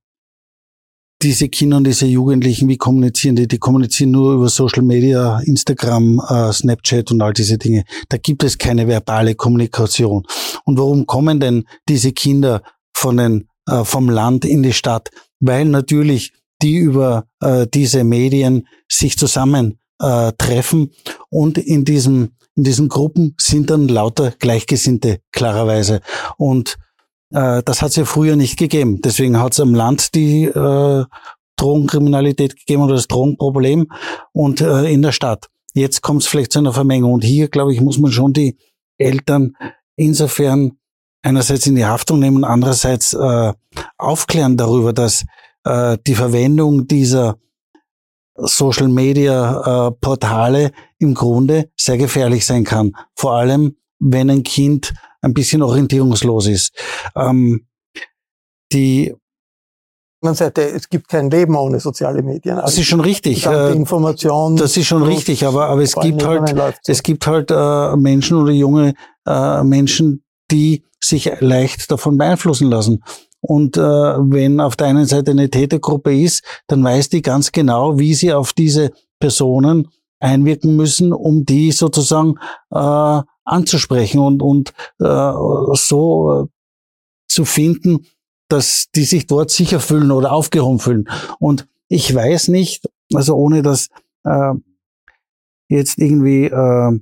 diese Kinder und diese Jugendlichen, wie kommunizieren die? Die kommunizieren nur über Social Media, Instagram, äh, Snapchat und all diese Dinge. Da gibt es keine verbale Kommunikation. Und warum kommen denn diese Kinder von den, äh, vom Land in die Stadt? Weil natürlich die über äh, diese Medien sich zusammen treffen und in diesem in diesen Gruppen sind dann lauter Gleichgesinnte klarerweise und äh, das hat es ja früher nicht gegeben. Deswegen hat es am Land die äh, Drogenkriminalität gegeben oder das Drogenproblem und äh, in der Stadt. Jetzt kommt es vielleicht zu einer Vermengung. Und hier, glaube ich, muss man schon die Eltern insofern einerseits in die Haftung nehmen, andererseits äh, aufklären darüber, dass äh, die Verwendung dieser Social Media äh, Portale im Grunde sehr gefährlich sein kann. Vor allem, wenn ein Kind ein bisschen orientierungslos ist. Ähm, die man Seite, es gibt kein Leben ohne soziale Medien. Also das ist schon richtig. Äh, Information. Das ist schon richtig, aber, aber es gibt halt, es gibt halt äh, Menschen oder junge äh, Menschen, die sich leicht davon beeinflussen lassen. Und äh, wenn auf der einen Seite eine Tätergruppe ist, dann weiß die ganz genau, wie sie auf diese Personen einwirken müssen, um die sozusagen äh, anzusprechen und, und äh, so äh, zu finden, dass die sich dort sicher fühlen oder aufgehoben fühlen. Und ich weiß nicht, also ohne das äh, jetzt irgendwie äh,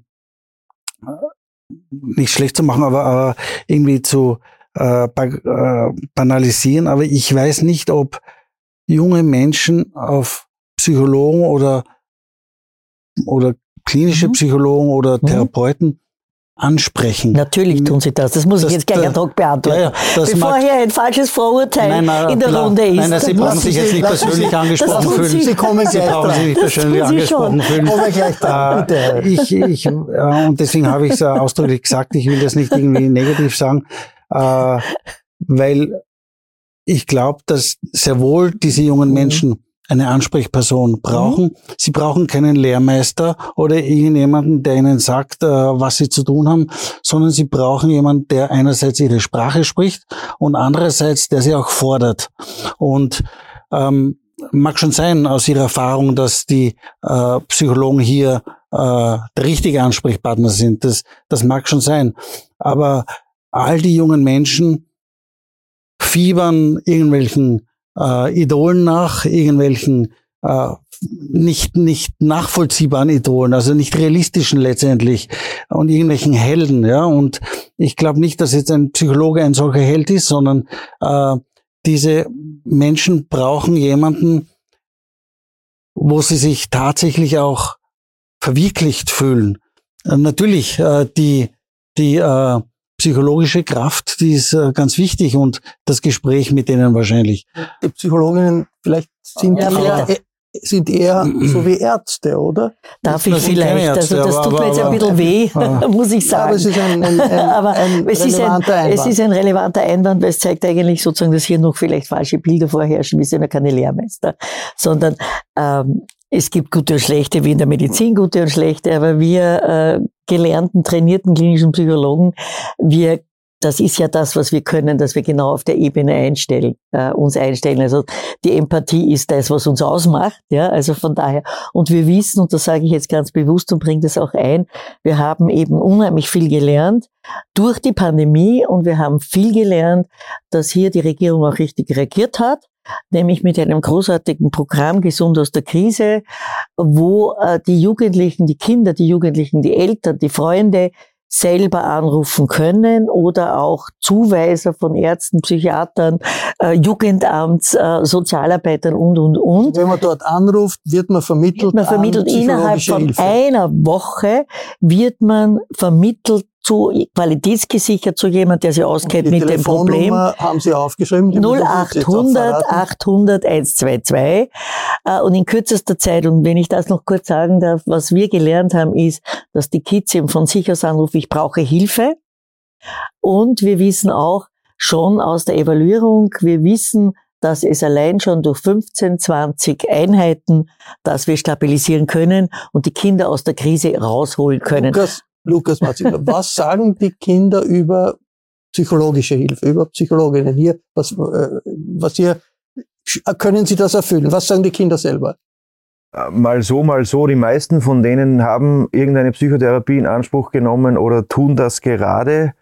nicht schlecht zu machen, aber, aber irgendwie zu äh, äh banalisieren, aber ich weiß nicht, ob junge Menschen auf Psychologen oder oder klinische mhm. Psychologen oder mhm. Therapeuten ansprechen. Natürlich tun sie das. Das muss das, ich jetzt gleich ad hoc beantworten. Ja, ja, Bevor hier ein falsches Vorurteil nein, nein, in der nein, Runde ist. Nein, nein, Sie brauchen sich jetzt nicht persönlich angesprochen fühlen. Sie, sie kommen gleich Sie brauchen sich nicht persönlich angesprochen fühlen. Äh, ich, ich, äh, und deswegen habe ich es ausdrücklich gesagt, ich will das nicht irgendwie negativ sagen, äh, weil ich glaube, dass sehr wohl diese jungen mhm. Menschen eine Ansprechperson brauchen. Mhm. Sie brauchen keinen Lehrmeister oder irgendjemanden, der ihnen sagt, äh, was sie zu tun haben, sondern sie brauchen jemanden, der einerseits ihre Sprache spricht und andererseits, der sie auch fordert. Und ähm, mag schon sein aus ihrer Erfahrung, dass die äh, Psychologen hier äh, der richtige Ansprechpartner sind. Das, das mag schon sein. Aber all die jungen Menschen fiebern irgendwelchen äh, Idolen nach, irgendwelchen äh, nicht, nicht nachvollziehbaren Idolen, also nicht realistischen letztendlich und irgendwelchen Helden, ja. Und ich glaube nicht, dass jetzt ein Psychologe ein solcher Held ist, sondern äh, diese Menschen brauchen jemanden, wo sie sich tatsächlich auch verwirklicht fühlen. Äh, natürlich, äh, die, die äh, psychologische Kraft, die ist äh, ganz wichtig und das Gespräch mit denen wahrscheinlich. Die Psychologinnen vielleicht sind ja, eher, äh, sind eher so wie Ärzte, oder? Darf ich vielleicht? Ärzte, also das tut mir jetzt ein bisschen weh, muss ich sagen. aber es ist ein, ein, ein, aber ein es ist ein, Einwand. Es ist ein relevanter Einwand, weil es zeigt eigentlich sozusagen, dass hier noch vielleicht falsche Bilder vorherrschen. Wir sind ja keine Lehrmeister, sondern ähm, es gibt gute und schlechte, wie in der Medizin gute und schlechte, aber wir äh, gelernten, trainierten klinischen Psychologen, wir das ist ja das, was wir können, dass wir genau auf der Ebene einstellen, äh, uns einstellen. Also die Empathie ist das, was uns ausmacht. Ja, also von daher. Und wir wissen, und das sage ich jetzt ganz bewusst und bringe das auch ein, wir haben eben unheimlich viel gelernt durch die Pandemie und wir haben viel gelernt, dass hier die Regierung auch richtig reagiert hat nämlich mit einem großartigen Programm Gesund aus der Krise, wo äh, die Jugendlichen, die Kinder, die Jugendlichen, die Eltern, die Freunde selber anrufen können oder auch Zuweiser von Ärzten, Psychiatern, äh, Jugendamts, äh, Sozialarbeitern und, und, und. Wenn man dort anruft, wird man vermittelt. Wird man vermittelt innerhalb von Hilfe. einer Woche wird man vermittelt zu qualitätsgesichert zu jemand, der sich auskennt mit dem Problem. haben Sie aufgeschrieben? 0800 800 122 und in kürzester Zeit und wenn ich das noch kurz sagen darf, was wir gelernt haben ist, dass die Kids eben von sich aus anrufen, ich brauche Hilfe und wir wissen auch schon aus der Evaluierung, wir wissen, dass es allein schon durch 15, 20 Einheiten, dass wir stabilisieren können und die Kinder aus der Krise rausholen können. Lukas, Lukas Matzigler, was sagen die Kinder über psychologische Hilfe, über Psychologinnen hier? Was, äh, was hier, können sie das erfüllen? Was sagen die Kinder selber? Mal so, mal so. Die meisten von denen haben irgendeine Psychotherapie in Anspruch genommen oder tun das gerade.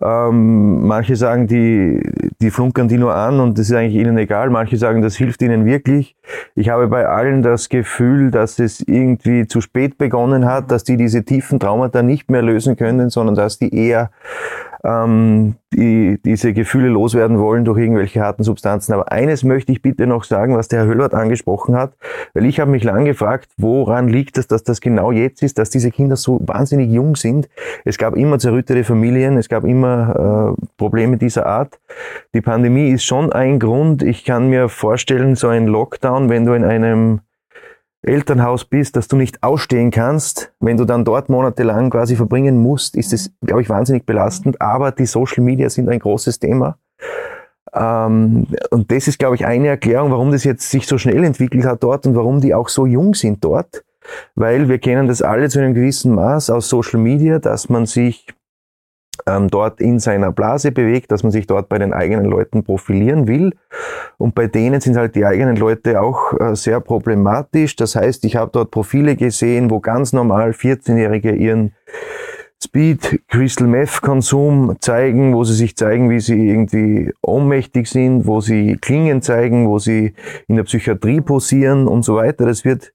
Ähm, manche sagen, die, die flunkern die nur an und das ist eigentlich ihnen egal. Manche sagen, das hilft ihnen wirklich. Ich habe bei allen das Gefühl, dass es irgendwie zu spät begonnen hat, dass die diese tiefen Traumata nicht mehr lösen können, sondern dass die eher ähm, die diese Gefühle loswerden wollen durch irgendwelche harten Substanzen. Aber eines möchte ich bitte noch sagen, was der Herr Höllwart angesprochen hat, weil ich habe mich lang gefragt, woran liegt es, dass das genau jetzt ist, dass diese Kinder so wahnsinnig jung sind. Es gab immer zerrüttete Familien, es gab immer äh, Probleme dieser Art. Die Pandemie ist schon ein Grund. Ich kann mir vorstellen, so ein Lockdown, wenn du in einem Elternhaus bist, dass du nicht ausstehen kannst, wenn du dann dort monatelang quasi verbringen musst, ist es, glaube ich, wahnsinnig belastend. Aber die Social Media sind ein großes Thema. Ähm, und das ist, glaube ich, eine Erklärung, warum das jetzt sich so schnell entwickelt hat dort und warum die auch so jung sind dort. Weil wir kennen das alle zu einem gewissen Maß aus Social Media, dass man sich ähm, dort in seiner Blase bewegt, dass man sich dort bei den eigenen Leuten profilieren will. Und bei denen sind halt die eigenen Leute auch äh, sehr problematisch. Das heißt, ich habe dort Profile gesehen, wo ganz normal 14-Jährige ihren Speed Crystal Meth Konsum zeigen, wo sie sich zeigen, wie sie irgendwie ohnmächtig sind, wo sie Klingen zeigen, wo sie in der Psychiatrie posieren und so weiter. Das wird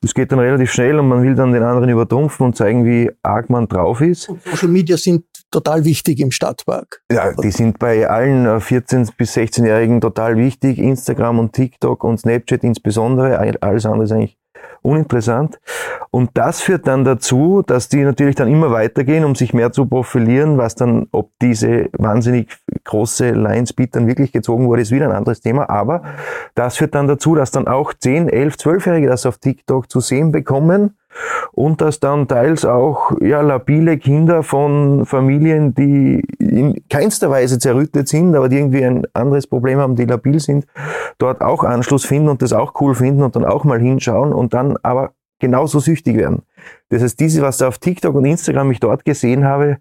das geht dann relativ schnell und man will dann den anderen übertrumpfen und zeigen, wie arg man drauf ist. Und Social Media sind total wichtig im Stadtpark. Ja, die sind bei allen 14- äh, bis 16-Jährigen total wichtig. Instagram und TikTok und Snapchat insbesondere. Alles andere ist eigentlich uninteressant. Und das führt dann dazu, dass die natürlich dann immer weitergehen, um sich mehr zu profilieren, was dann, ob diese wahnsinnig große Line Speed dann wirklich gezogen wurde, ist wieder ein anderes Thema. Aber das führt dann dazu, dass dann auch 10, 11, 12-Jährige das auf TikTok zu sehen bekommen und dass dann teils auch ja, labile Kinder von Familien, die in keinster Weise zerrüttet sind, aber die irgendwie ein anderes Problem haben, die labil sind, dort auch Anschluss finden und das auch cool finden und dann auch mal hinschauen und dann aber genauso süchtig werden. Das heißt, diese, was da auf TikTok und Instagram ich dort gesehen habe,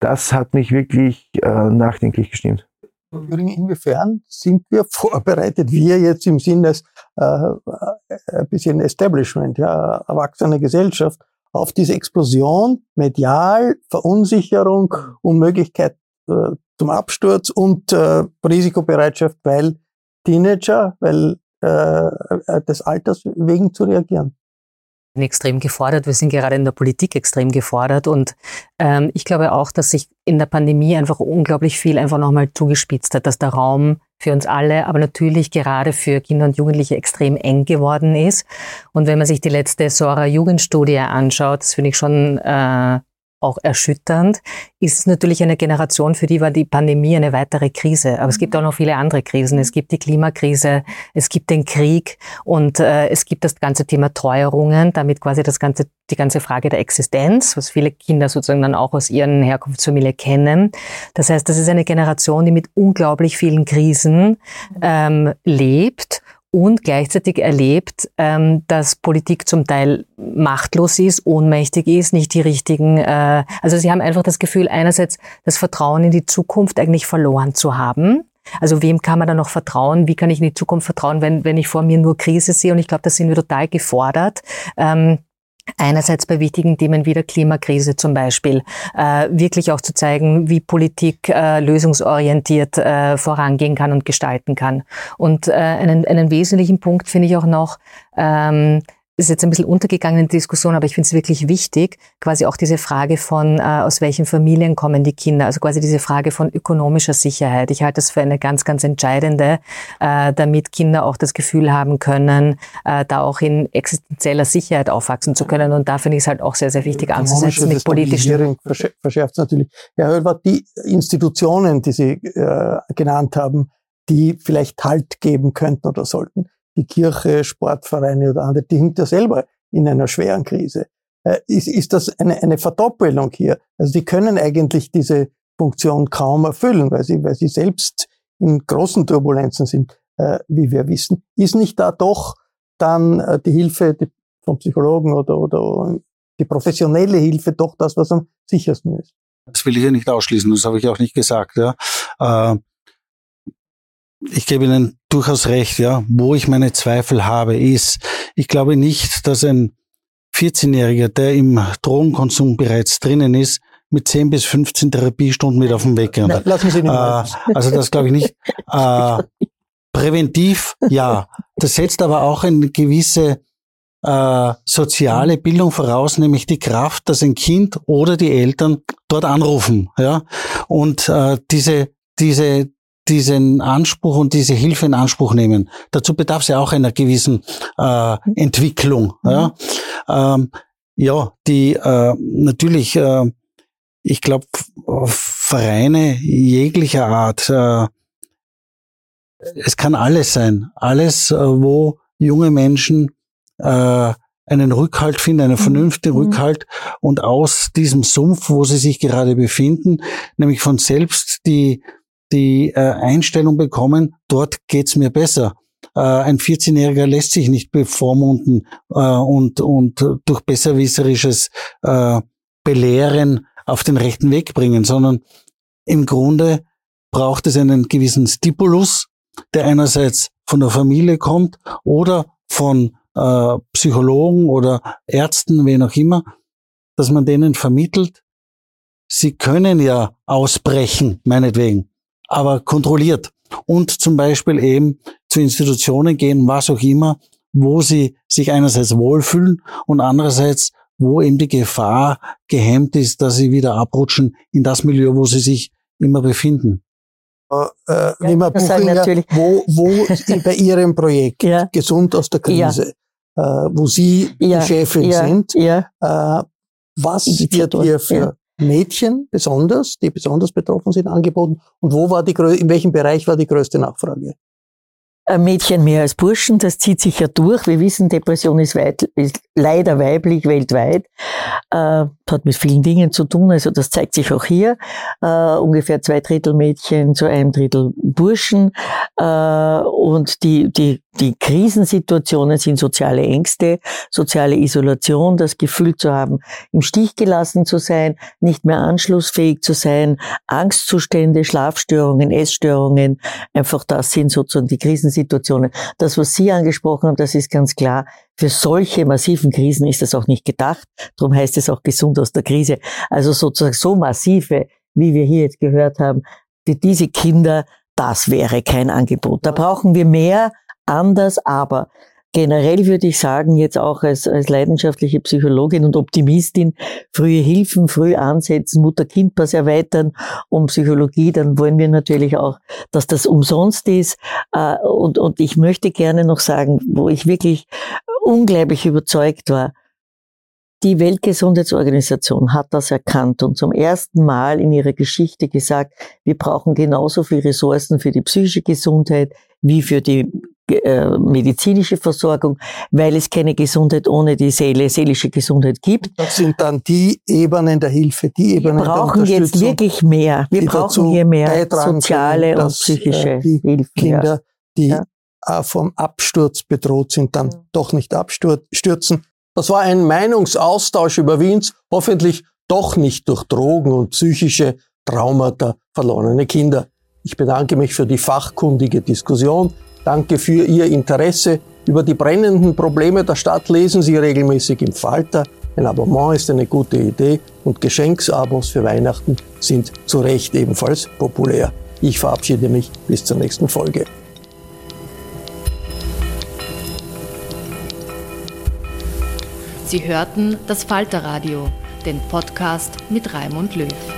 das hat mich wirklich äh, nachdenklich gestimmt. Inwiefern sind wir vorbereitet, wir jetzt im Sinne des äh, ein bisschen Establishment, ja, erwachsene Gesellschaft, auf diese Explosion, medial, Verunsicherung, Unmöglichkeit äh, zum Absturz und äh, Risikobereitschaft, weil Teenager, weil äh, äh des Alters wegen zu reagieren extrem gefordert. Wir sind gerade in der Politik extrem gefordert. Und ähm, ich glaube auch, dass sich in der Pandemie einfach unglaublich viel einfach nochmal zugespitzt hat, dass der Raum für uns alle, aber natürlich gerade für Kinder und Jugendliche extrem eng geworden ist. Und wenn man sich die letzte Sora Jugendstudie anschaut, das finde ich schon äh, auch erschütternd, ist natürlich eine Generation, für die war die Pandemie eine weitere Krise. Aber es gibt auch noch viele andere Krisen. Es gibt die Klimakrise, es gibt den Krieg und äh, es gibt das ganze Thema Treuerungen, damit quasi das ganze, die ganze Frage der Existenz, was viele Kinder sozusagen dann auch aus ihren Herkunftsfamilie kennen. Das heißt, das ist eine Generation, die mit unglaublich vielen Krisen ähm, lebt und gleichzeitig erlebt, ähm, dass Politik zum Teil machtlos ist, ohnmächtig ist, nicht die richtigen, äh, also sie haben einfach das Gefühl, einerseits das Vertrauen in die Zukunft eigentlich verloren zu haben. Also wem kann man da noch vertrauen? Wie kann ich in die Zukunft vertrauen, wenn, wenn ich vor mir nur Krise sehe? Und ich glaube, da sind wir total gefordert. Ähm, Einerseits bei wichtigen Themen wie der Klimakrise zum Beispiel, äh, wirklich auch zu zeigen, wie Politik äh, lösungsorientiert äh, vorangehen kann und gestalten kann. Und äh, einen, einen wesentlichen Punkt finde ich auch noch, ähm, ist jetzt ein bisschen untergegangen in der Diskussion, aber ich finde es wirklich wichtig, quasi auch diese Frage von, äh, aus welchen Familien kommen die Kinder, also quasi diese Frage von ökonomischer Sicherheit. Ich halte das für eine ganz, ganz entscheidende, äh, damit Kinder auch das Gefühl haben können, äh, da auch in existenzieller Sicherheit aufwachsen zu können. Und da finde ich es halt auch sehr, sehr wichtig anzusetzen mit politischen. Verschärft natürlich. Herr Höllwart, die Institutionen, die Sie äh, genannt haben, die vielleicht Halt geben könnten oder sollten, die Kirche, Sportvereine oder andere, die hängt ja selber in einer schweren Krise. Äh, ist, ist das eine, eine Verdoppelung hier? Also die können eigentlich diese Funktion kaum erfüllen, weil sie, weil sie selbst in großen Turbulenzen sind, äh, wie wir wissen. Ist nicht da doch dann äh, die Hilfe vom Psychologen oder, oder die professionelle Hilfe doch das, was am sichersten ist? Das will ich ja nicht ausschließen, das habe ich auch nicht gesagt. Ja. Ich gebe Ihnen durchaus recht, ja. Wo ich meine Zweifel habe, ist, ich glaube nicht, dass ein 14-Jähriger, der im Drogenkonsum bereits drinnen ist, mit 10 bis 15 Therapiestunden mit auf dem Weg geht. Lassen Sie nicht äh, Also das glaube ich nicht. Äh, präventiv, ja. Das setzt aber auch eine gewisse äh, soziale Bildung voraus, nämlich die Kraft, dass ein Kind oder die Eltern dort anrufen, ja. Und äh, diese diese diesen Anspruch und diese Hilfe in Anspruch nehmen. Dazu bedarf es ja auch einer gewissen äh, Entwicklung. Mhm. Ja, ähm, ja die äh, natürlich, äh, ich glaube, Vereine jeglicher Art, äh, es kann alles sein. Alles, äh, wo junge Menschen äh, einen Rückhalt finden, einen mhm. vernünftigen mhm. Rückhalt und aus diesem Sumpf, wo sie sich gerade befinden, nämlich von selbst die die äh, Einstellung bekommen, dort geht's mir besser. Äh, ein 14-Jähriger lässt sich nicht bevormunden äh, und, und durch besserwisserisches äh, Belehren auf den rechten Weg bringen, sondern im Grunde braucht es einen gewissen Stipulus, der einerseits von der Familie kommt oder von äh, Psychologen oder Ärzten, wen auch immer, dass man denen vermittelt, sie können ja ausbrechen, meinetwegen aber kontrolliert. Und zum Beispiel eben zu Institutionen gehen, was auch immer, wo sie sich einerseits wohlfühlen und andererseits, wo eben die Gefahr gehemmt ist, dass sie wieder abrutschen in das Milieu, wo sie sich immer befinden. Äh, äh ja, Buchinger, wo, wo bei Ihrem Projekt ja. Gesund aus der Krise, ja. äh, wo Sie die Chefin sind, äh, was wird ihr für Mädchen besonders, die besonders betroffen sind, angeboten? Und wo war die, in welchem Bereich war die größte Nachfrage? Mädchen mehr als Burschen, das zieht sich ja durch. Wir wissen, Depression ist, weit, ist leider weiblich weltweit, äh, hat mit vielen Dingen zu tun, also das zeigt sich auch hier. Äh, ungefähr zwei Drittel Mädchen zu einem Drittel Burschen. Äh, und die, die, die Krisensituationen sind soziale Ängste, soziale Isolation, das Gefühl zu haben, im Stich gelassen zu sein, nicht mehr anschlussfähig zu sein, Angstzustände, Schlafstörungen, Essstörungen, einfach das sind sozusagen die Krisensituationen. Das, was Sie angesprochen haben, das ist ganz klar für solche massiven Krisen ist es auch nicht gedacht. Darum heißt es auch gesund aus der Krise. Also sozusagen so massive, wie wir hier jetzt gehört haben, die, diese Kinder, das wäre kein Angebot. Da brauchen wir mehr, anders, aber generell würde ich sagen, jetzt auch als, als leidenschaftliche Psychologin und Optimistin, frühe Hilfen, früh ansetzen, Mutter-Kind-Pass erweitern um Psychologie, dann wollen wir natürlich auch, dass das umsonst ist. Äh, und, und ich möchte gerne noch sagen, wo ich wirklich unglaublich überzeugt war. Die Weltgesundheitsorganisation hat das erkannt und zum ersten Mal in ihrer Geschichte gesagt, wir brauchen genauso viel Ressourcen für die psychische Gesundheit wie für die äh, medizinische Versorgung, weil es keine Gesundheit ohne die Seele, seelische Gesundheit gibt. Das sind dann die Ebenen der Hilfe, die Ebenen Wir brauchen jetzt wirklich mehr. Wir brauchen hier mehr soziale können, und psychische äh, die Hilfe. Kinder, ja. die ja äh, vom Absturz bedroht sind, dann mhm. doch nicht abstürzen. Das war ein Meinungsaustausch über Wiens, hoffentlich doch nicht durch Drogen und psychische Traumata verlorene Kinder. Ich bedanke mich für die fachkundige Diskussion. Danke für Ihr Interesse. Über die brennenden Probleme der Stadt lesen Sie regelmäßig im Falter. Ein Abonnement ist eine gute Idee und Geschenksabos für Weihnachten sind zu Recht ebenfalls populär. Ich verabschiede mich bis zur nächsten Folge. Sie hörten das Falterradio, den Podcast mit Raimund Löw.